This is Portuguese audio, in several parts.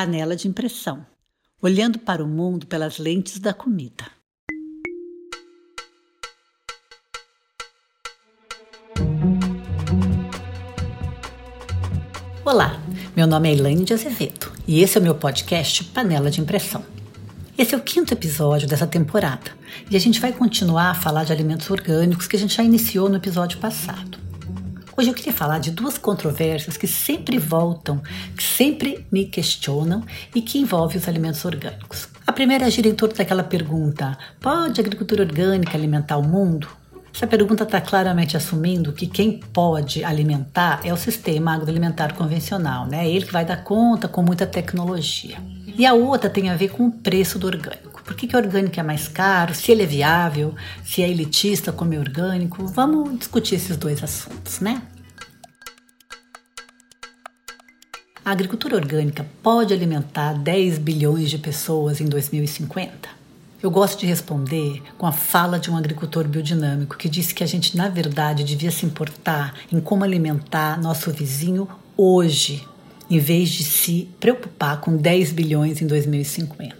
Panela de impressão. Olhando para o mundo pelas lentes da comida. Olá, meu nome é Elaine de Azevedo e esse é o meu podcast Panela de Impressão. Esse é o quinto episódio dessa temporada e a gente vai continuar a falar de alimentos orgânicos que a gente já iniciou no episódio passado. Hoje eu queria falar de duas controvérsias que sempre voltam, que sempre me questionam e que envolvem os alimentos orgânicos. A primeira gira em torno daquela pergunta: pode a agricultura orgânica alimentar o mundo? Essa pergunta está claramente assumindo que quem pode alimentar é o sistema agroalimentar convencional, né? Ele que vai dar conta com muita tecnologia. E a outra tem a ver com o preço do orgânico. Por que, que orgânico é mais caro? Se ele é viável? Se é elitista comer orgânico? Vamos discutir esses dois assuntos, né? A agricultura orgânica pode alimentar 10 bilhões de pessoas em 2050? Eu gosto de responder com a fala de um agricultor biodinâmico que disse que a gente, na verdade, devia se importar em como alimentar nosso vizinho hoje, em vez de se preocupar com 10 bilhões em 2050.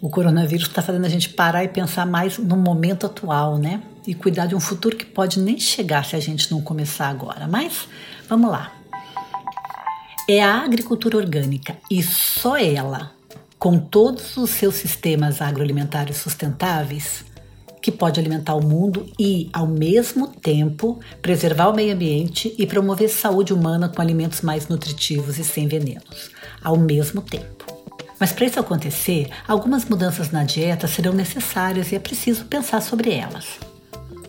O coronavírus está fazendo a gente parar e pensar mais no momento atual, né? E cuidar de um futuro que pode nem chegar se a gente não começar agora. Mas vamos lá. É a agricultura orgânica e só ela, com todos os seus sistemas agroalimentares sustentáveis, que pode alimentar o mundo e, ao mesmo tempo, preservar o meio ambiente e promover saúde humana com alimentos mais nutritivos e sem venenos, ao mesmo tempo. Mas para isso acontecer, algumas mudanças na dieta serão necessárias e é preciso pensar sobre elas.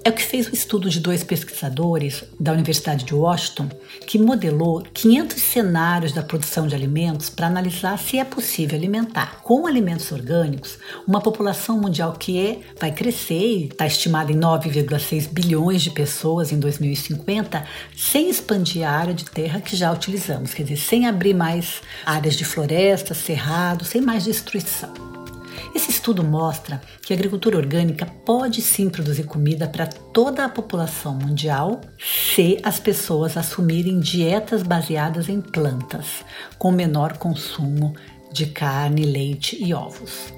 É o que fez o estudo de dois pesquisadores da Universidade de Washington, que modelou 500 cenários da produção de alimentos para analisar se é possível alimentar com alimentos orgânicos uma população mundial que é, vai crescer e está estimada em 9,6 bilhões de pessoas em 2050, sem expandir a área de terra que já utilizamos, quer dizer, sem abrir mais áreas de floresta, cerrado, sem mais destruição. Esse estudo mostra que a agricultura orgânica pode sim produzir comida para toda a população mundial se as pessoas assumirem dietas baseadas em plantas, com menor consumo de carne, leite e ovos.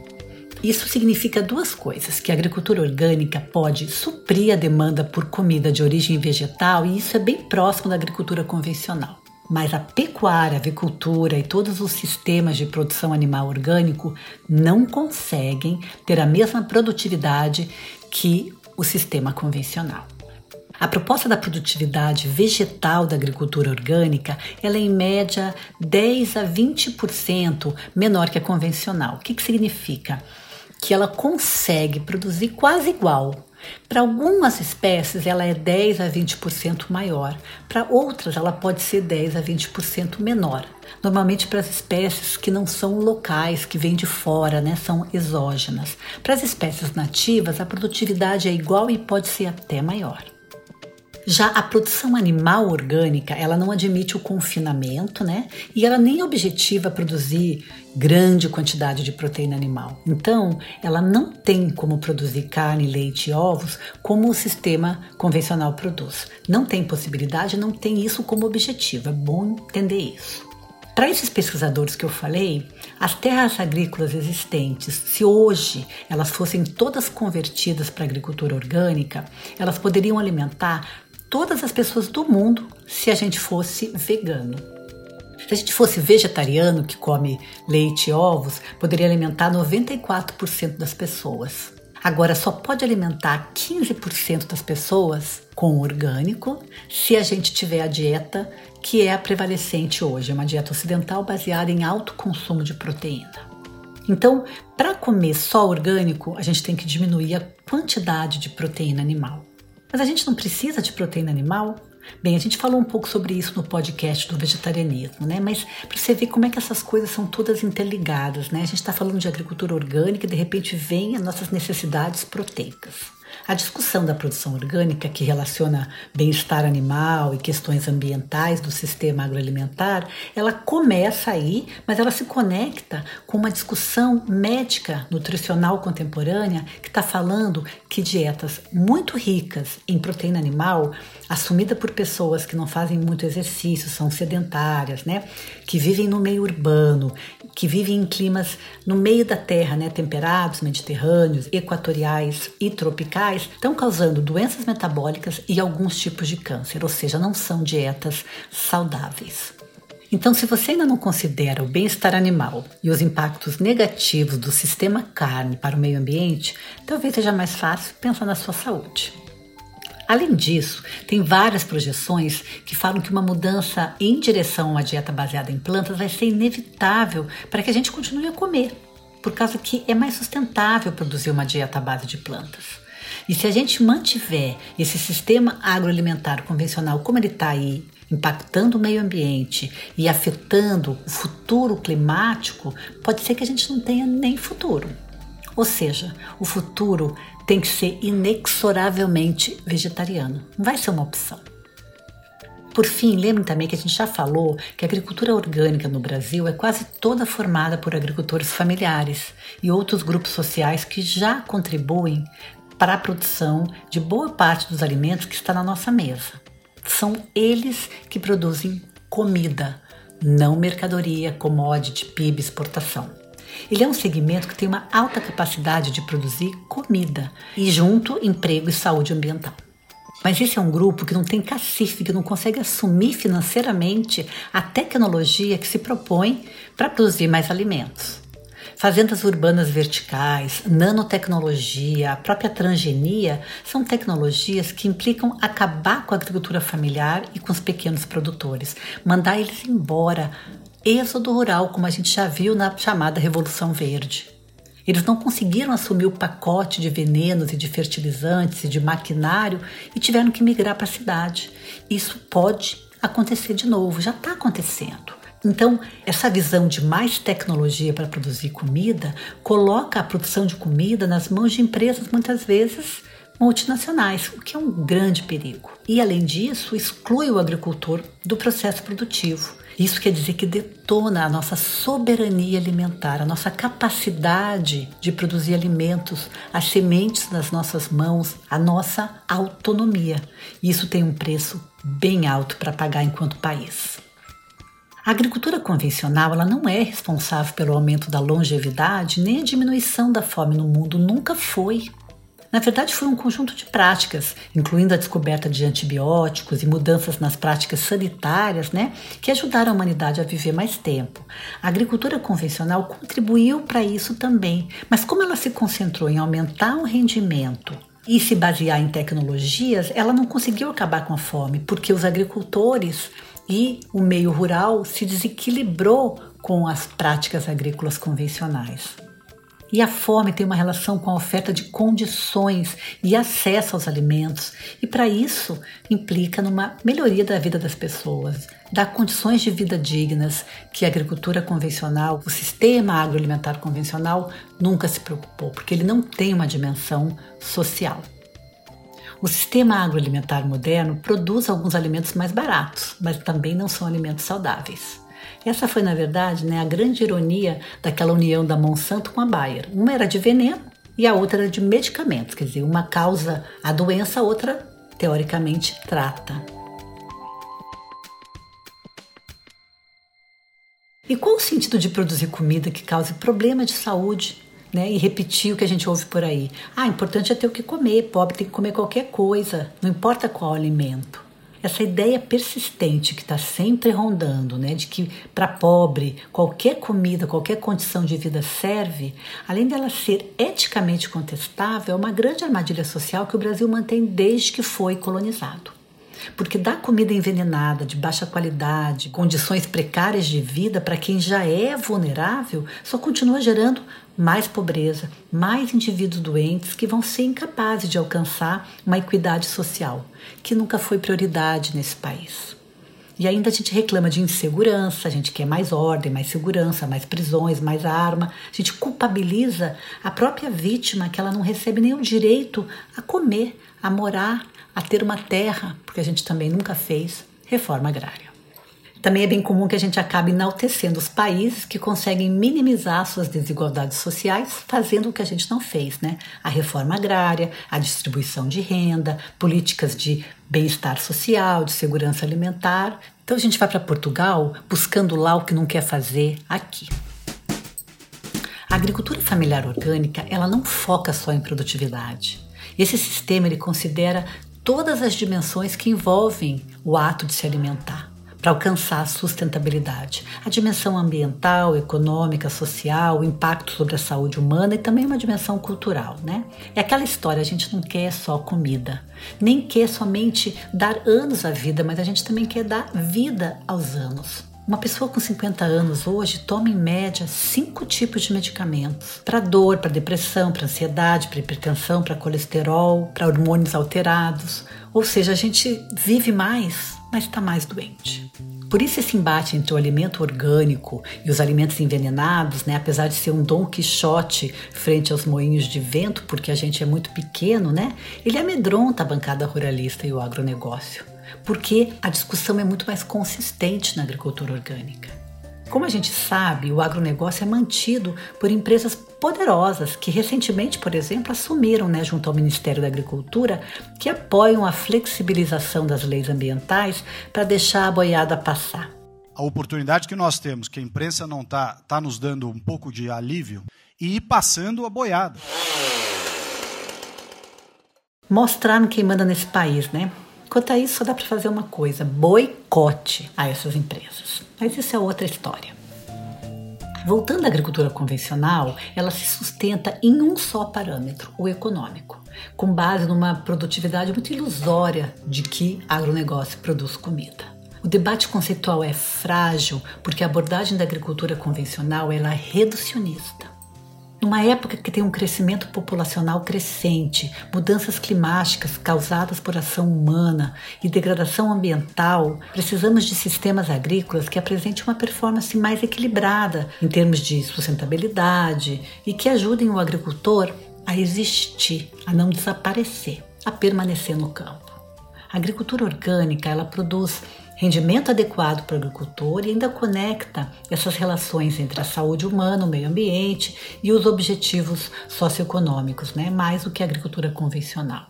Isso significa duas coisas: que a agricultura orgânica pode suprir a demanda por comida de origem vegetal, e isso é bem próximo da agricultura convencional. Mas a pecuária, a avicultura e todos os sistemas de produção animal orgânico não conseguem ter a mesma produtividade que o sistema convencional. A proposta da produtividade vegetal da agricultura orgânica ela é em média 10 a 20% menor que a convencional. O que, que significa? Que ela consegue produzir quase igual para algumas espécies, ela é 10 a 20% maior. Para outras, ela pode ser 10 a 20% menor. Normalmente para as espécies que não são locais, que vêm de fora, né, são exógenas. Para as espécies nativas, a produtividade é igual e pode ser até maior. Já a produção animal orgânica, ela não admite o confinamento, né? E ela nem objetiva produzir grande quantidade de proteína animal. Então, ela não tem como produzir carne, leite e ovos como o sistema convencional produz. Não tem possibilidade, não tem isso como objetivo. É bom entender isso. Para esses pesquisadores que eu falei, as terras agrícolas existentes, se hoje elas fossem todas convertidas para agricultura orgânica, elas poderiam alimentar todas as pessoas do mundo se a gente fosse vegano. Se a gente fosse vegetariano, que come leite e ovos, poderia alimentar 94% das pessoas. Agora, só pode alimentar 15% das pessoas com orgânico se a gente tiver a dieta que é a prevalecente hoje, é uma dieta ocidental baseada em alto consumo de proteína. Então, para comer só orgânico, a gente tem que diminuir a quantidade de proteína animal. Mas a gente não precisa de proteína animal? Bem, a gente falou um pouco sobre isso no podcast do vegetarianismo, né? Mas para você ver como é que essas coisas são todas interligadas, né? A gente está falando de agricultura orgânica e de repente vem as nossas necessidades proteicas. A discussão da produção orgânica, que relaciona bem-estar animal e questões ambientais do sistema agroalimentar, ela começa aí, mas ela se conecta com uma discussão médica nutricional contemporânea que está falando que dietas muito ricas em proteína animal, assumida por pessoas que não fazem muito exercício, são sedentárias, né, que vivem no meio urbano, que vivem em climas no meio da terra, né, temperados, mediterrâneos, equatoriais e tropicais, estão causando doenças metabólicas e alguns tipos de câncer, ou seja, não são dietas saudáveis. Então, se você ainda não considera o bem-estar animal e os impactos negativos do sistema carne para o meio ambiente, talvez seja mais fácil pensar na sua saúde. Além disso, tem várias projeções que falam que uma mudança em direção a uma dieta baseada em plantas vai ser inevitável para que a gente continue a comer, por causa que é mais sustentável produzir uma dieta à base de plantas. E se a gente mantiver esse sistema agroalimentar convencional como ele está aí, impactando o meio ambiente e afetando o futuro climático, pode ser que a gente não tenha nem futuro. Ou seja, o futuro tem que ser inexoravelmente vegetariano. Não vai ser uma opção. Por fim, lembrem também que a gente já falou que a agricultura orgânica no Brasil é quase toda formada por agricultores familiares e outros grupos sociais que já contribuem para a produção de boa parte dos alimentos que está na nossa mesa. São eles que produzem comida, não mercadoria, commodity, PIB, exportação. Ele é um segmento que tem uma alta capacidade de produzir comida e, junto, emprego e saúde ambiental. Mas esse é um grupo que não tem cacife, que não consegue assumir financeiramente a tecnologia que se propõe para produzir mais alimentos. Fazendas urbanas verticais, nanotecnologia, a própria transgenia são tecnologias que implicam acabar com a agricultura familiar e com os pequenos produtores, mandar eles embora êxodo rural, como a gente já viu na chamada Revolução Verde. Eles não conseguiram assumir o pacote de venenos e de fertilizantes e de maquinário e tiveram que migrar para a cidade. Isso pode acontecer de novo, já está acontecendo. Então, essa visão de mais tecnologia para produzir comida coloca a produção de comida nas mãos de empresas muitas vezes multinacionais, o que é um grande perigo. E, além disso, exclui o agricultor do processo produtivo. Isso quer dizer que detona a nossa soberania alimentar, a nossa capacidade de produzir alimentos, as sementes nas nossas mãos, a nossa autonomia. Isso tem um preço bem alto para pagar enquanto país. A agricultura convencional ela não é responsável pelo aumento da longevidade nem a diminuição da fome no mundo, nunca foi. Na verdade, foi um conjunto de práticas, incluindo a descoberta de antibióticos e mudanças nas práticas sanitárias, né, que ajudaram a humanidade a viver mais tempo. A agricultura convencional contribuiu para isso também, mas como ela se concentrou em aumentar o rendimento e se basear em tecnologias, ela não conseguiu acabar com a fome, porque os agricultores e o meio rural se desequilibrou com as práticas agrícolas convencionais. E a fome tem uma relação com a oferta de condições e acesso aos alimentos, e para isso implica numa melhoria da vida das pessoas, dar condições de vida dignas que a agricultura convencional, o sistema agroalimentar convencional nunca se preocupou, porque ele não tem uma dimensão social. O sistema agroalimentar moderno produz alguns alimentos mais baratos, mas também não são alimentos saudáveis. Essa foi, na verdade, né, a grande ironia daquela união da Monsanto com a Bayer. Uma era de veneno e a outra era de medicamentos, quer dizer, uma causa a doença, a outra, teoricamente, trata. E qual o sentido de produzir comida que cause problema de saúde né, e repetir o que a gente ouve por aí. Ah, importante é ter o que comer, pobre tem que comer qualquer coisa, não importa qual alimento essa ideia persistente que está sempre rondando, né, de que para pobre qualquer comida, qualquer condição de vida serve, além dela ser eticamente contestável, é uma grande armadilha social que o Brasil mantém desde que foi colonizado. Porque dar comida envenenada, de baixa qualidade, condições precárias de vida para quem já é vulnerável, só continua gerando mais pobreza, mais indivíduos doentes que vão ser incapazes de alcançar uma equidade social, que nunca foi prioridade nesse país. E ainda a gente reclama de insegurança, a gente quer mais ordem, mais segurança, mais prisões, mais arma. A gente culpabiliza a própria vítima que ela não recebe nem o direito a comer, a morar, a ter uma terra, porque a gente também nunca fez reforma agrária. Também é bem comum que a gente acabe enaltecendo os países que conseguem minimizar suas desigualdades sociais, fazendo o que a gente não fez, né? A reforma agrária, a distribuição de renda, políticas de bem-estar social, de segurança alimentar. Então a gente vai para Portugal buscando lá o que não quer fazer aqui. A agricultura familiar orgânica, ela não foca só em produtividade. Esse sistema ele considera todas as dimensões que envolvem o ato de se alimentar para alcançar a sustentabilidade. A dimensão ambiental, econômica, social, o impacto sobre a saúde humana e também uma dimensão cultural, né? É aquela história, a gente não quer só comida, nem quer somente dar anos à vida, mas a gente também quer dar vida aos anos. Uma pessoa com 50 anos hoje toma em média cinco tipos de medicamentos: para dor, para depressão, para ansiedade, para hipertensão, para colesterol, para hormônios alterados. Ou seja, a gente vive mais, mas está mais doente. Por isso esse embate entre o alimento orgânico e os alimentos envenenados, né, apesar de ser um Dom Quixote frente aos moinhos de vento, porque a gente é muito pequeno, né, ele amedronta a bancada ruralista e o agronegócio porque a discussão é muito mais consistente na agricultura orgânica. Como a gente sabe, o agronegócio é mantido por empresas poderosas que recentemente, por exemplo, assumiram, né, junto ao Ministério da Agricultura, que apoiam a flexibilização das leis ambientais para deixar a boiada passar. A oportunidade que nós temos, que a imprensa não está tá nos dando um pouco de alívio, e ir passando a boiada. Mostrar quem manda nesse país, né? Quanto a isso, só dá para fazer uma coisa: boicote a essas empresas. Mas isso é outra história. Voltando à agricultura convencional, ela se sustenta em um só parâmetro, o econômico, com base numa produtividade muito ilusória de que agronegócio produz comida. O debate conceitual é frágil porque a abordagem da agricultura convencional é reducionista. Numa época que tem um crescimento populacional crescente, mudanças climáticas causadas por ação humana e degradação ambiental, precisamos de sistemas agrícolas que apresentem uma performance mais equilibrada em termos de sustentabilidade e que ajudem o agricultor a existir, a não desaparecer, a permanecer no campo. A agricultura orgânica, ela produz rendimento adequado para o agricultor e ainda conecta essas relações entre a saúde humana, o meio ambiente e os objetivos socioeconômicos, né? mais do que a agricultura convencional.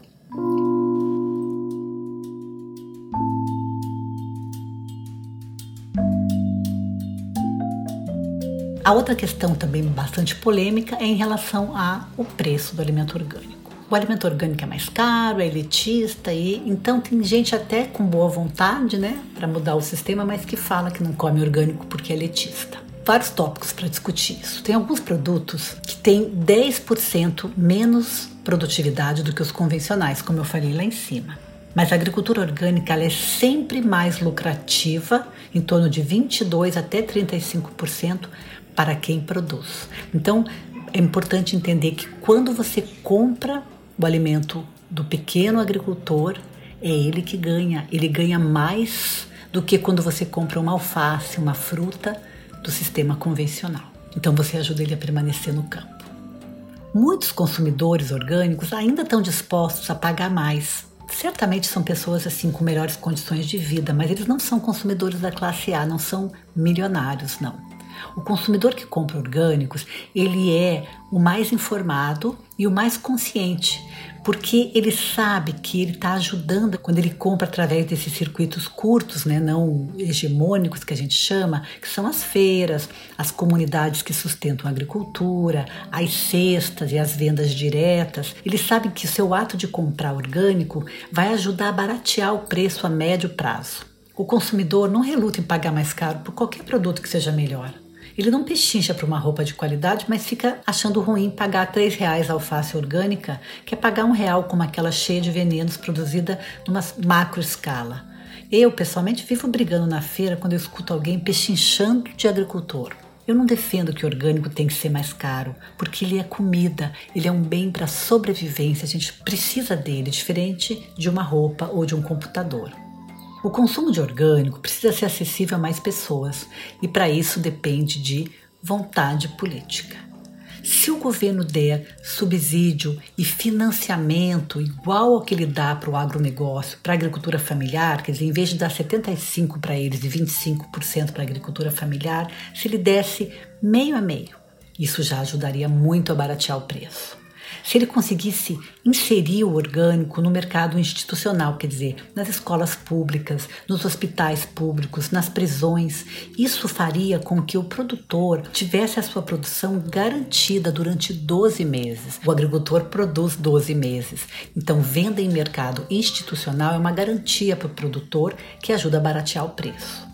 A outra questão também bastante polêmica é em relação ao preço do alimento orgânico o alimento orgânico é mais caro, é elitista e então tem gente até com boa vontade, né, para mudar o sistema, mas que fala que não come orgânico porque é elitista. Vários tópicos para discutir isso. Tem alguns produtos que têm 10% menos produtividade do que os convencionais, como eu falei lá em cima. Mas a agricultura orgânica é sempre mais lucrativa, em torno de 22 até 35% para quem produz. Então, é importante entender que quando você compra o alimento do pequeno agricultor, é ele que ganha. Ele ganha mais do que quando você compra uma alface, uma fruta do sistema convencional. Então você ajuda ele a permanecer no campo. Muitos consumidores orgânicos ainda estão dispostos a pagar mais. Certamente são pessoas assim com melhores condições de vida, mas eles não são consumidores da classe A, não são milionários, não. O consumidor que compra orgânicos, ele é o mais informado e o mais consciente, porque ele sabe que ele está ajudando quando ele compra através desses circuitos curtos, né, não hegemônicos que a gente chama, que são as feiras, as comunidades que sustentam a agricultura, as cestas e as vendas diretas. Ele sabe que o seu ato de comprar orgânico vai ajudar a baratear o preço a médio prazo. O consumidor não reluta em pagar mais caro por qualquer produto que seja melhor. Ele não pechincha para uma roupa de qualidade, mas fica achando ruim pagar três reais alface orgânica, que é pagar um real como aquela cheia de venenos produzida numa macro escala. Eu, pessoalmente, vivo brigando na feira quando eu escuto alguém pechinchando de agricultor. Eu não defendo que o orgânico tem que ser mais caro, porque ele é comida, ele é um bem para sobrevivência, a gente precisa dele, diferente de uma roupa ou de um computador. O consumo de orgânico precisa ser acessível a mais pessoas e, para isso, depende de vontade política. Se o governo der subsídio e financiamento igual ao que ele dá para o agronegócio, para a agricultura familiar, quer dizer, em vez de dar 75% para eles e 25% para a agricultura familiar, se ele desse meio a meio, isso já ajudaria muito a baratear o preço. Se ele conseguisse inserir o orgânico no mercado institucional, quer dizer, nas escolas públicas, nos hospitais públicos, nas prisões, isso faria com que o produtor tivesse a sua produção garantida durante 12 meses. O agricultor produz 12 meses. Então, venda em mercado institucional é uma garantia para o produtor que ajuda a baratear o preço.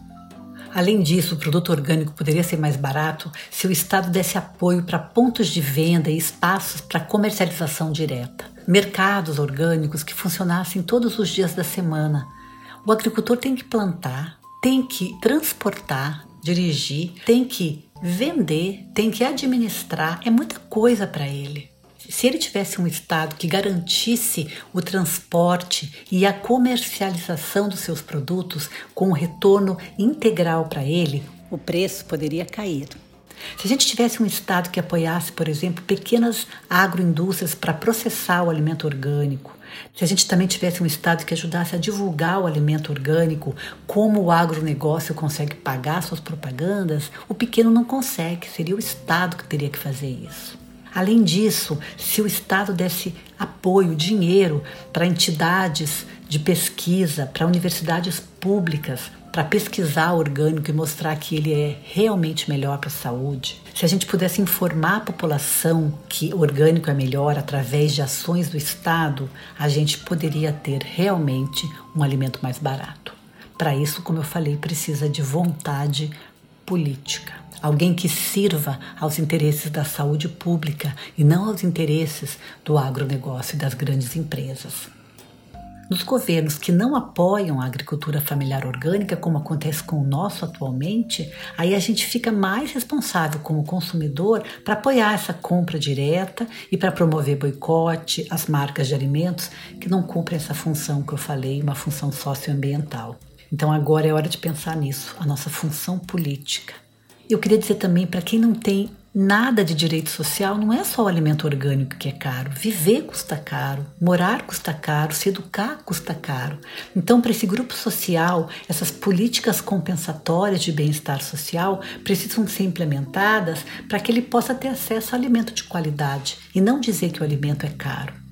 Além disso, o produto orgânico poderia ser mais barato se o Estado desse apoio para pontos de venda e espaços para comercialização direta, mercados orgânicos que funcionassem todos os dias da semana. O agricultor tem que plantar, tem que transportar, dirigir, tem que vender, tem que administrar, é muita coisa para ele. Se ele tivesse um Estado que garantisse o transporte e a comercialização dos seus produtos com um retorno integral para ele, o preço poderia cair. Se a gente tivesse um Estado que apoiasse, por exemplo, pequenas agroindústrias para processar o alimento orgânico, se a gente também tivesse um Estado que ajudasse a divulgar o alimento orgânico, como o agronegócio consegue pagar suas propagandas, o pequeno não consegue, seria o Estado que teria que fazer isso. Além disso, se o Estado desse apoio, dinheiro para entidades de pesquisa, para universidades públicas, para pesquisar orgânico e mostrar que ele é realmente melhor para a saúde, se a gente pudesse informar a população que orgânico é melhor através de ações do Estado, a gente poderia ter realmente um alimento mais barato. Para isso, como eu falei, precisa de vontade política alguém que sirva aos interesses da saúde pública e não aos interesses do agronegócio e das grandes empresas. Nos governos que não apoiam a agricultura familiar orgânica, como acontece com o nosso atualmente, aí a gente fica mais responsável como consumidor para apoiar essa compra direta e para promover boicote às marcas de alimentos que não cumprem essa função que eu falei, uma função socioambiental. Então agora é hora de pensar nisso, a nossa função política. Eu queria dizer também para quem não tem nada de direito social, não é só o alimento orgânico que é caro. Viver custa caro, morar custa caro, se educar custa caro. Então, para esse grupo social, essas políticas compensatórias de bem-estar social precisam ser implementadas para que ele possa ter acesso a alimento de qualidade e não dizer que o alimento é caro.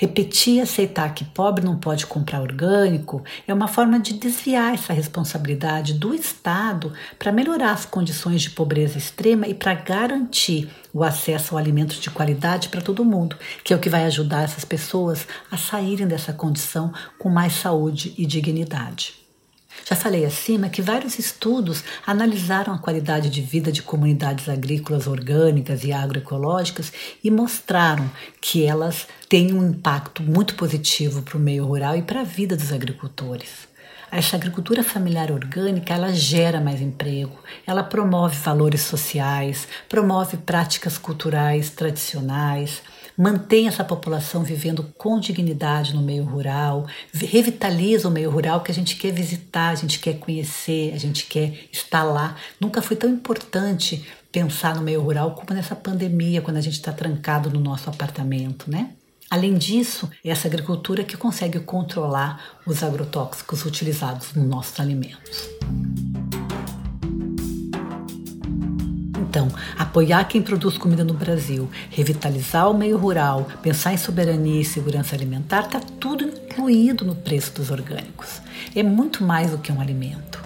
Repetir aceitar que pobre não pode comprar orgânico é uma forma de desviar essa responsabilidade do Estado para melhorar as condições de pobreza extrema e para garantir o acesso ao alimentos de qualidade para todo mundo, que é o que vai ajudar essas pessoas a saírem dessa condição com mais saúde e dignidade. Já falei acima que vários estudos analisaram a qualidade de vida de comunidades agrícolas orgânicas e agroecológicas e mostraram que elas têm um impacto muito positivo para o meio rural e para a vida dos agricultores. Essa agricultura familiar orgânica, ela gera mais emprego, ela promove valores sociais, promove práticas culturais tradicionais, mantém essa população vivendo com dignidade no meio rural, revitaliza o meio rural que a gente quer visitar, a gente quer conhecer, a gente quer estar lá. Nunca foi tão importante pensar no meio rural como nessa pandemia, quando a gente está trancado no nosso apartamento, né? Além disso, é essa agricultura que consegue controlar os agrotóxicos utilizados nos nossos alimentos. Então, apoiar quem produz comida no Brasil, revitalizar o meio rural, pensar em soberania e segurança alimentar, está tudo incluído no preço dos orgânicos. É muito mais do que um alimento.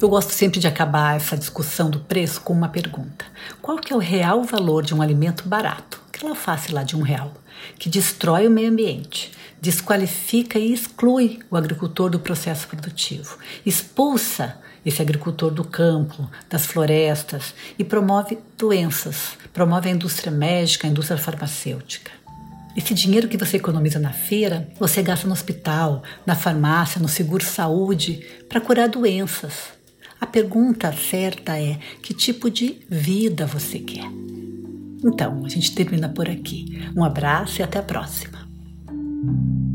Eu gosto sempre de acabar essa discussão do preço com uma pergunta: qual que é o real valor de um alimento barato? Aquela face lá de um real, que destrói o meio ambiente, desqualifica e exclui o agricultor do processo produtivo, expulsa esse agricultor do campo, das florestas e promove doenças, promove a indústria médica, a indústria farmacêutica. Esse dinheiro que você economiza na feira, você gasta no hospital, na farmácia, no seguro-saúde para curar doenças. A pergunta certa é: que tipo de vida você quer? Então, a gente termina por aqui. Um abraço e até a próxima. Thank you.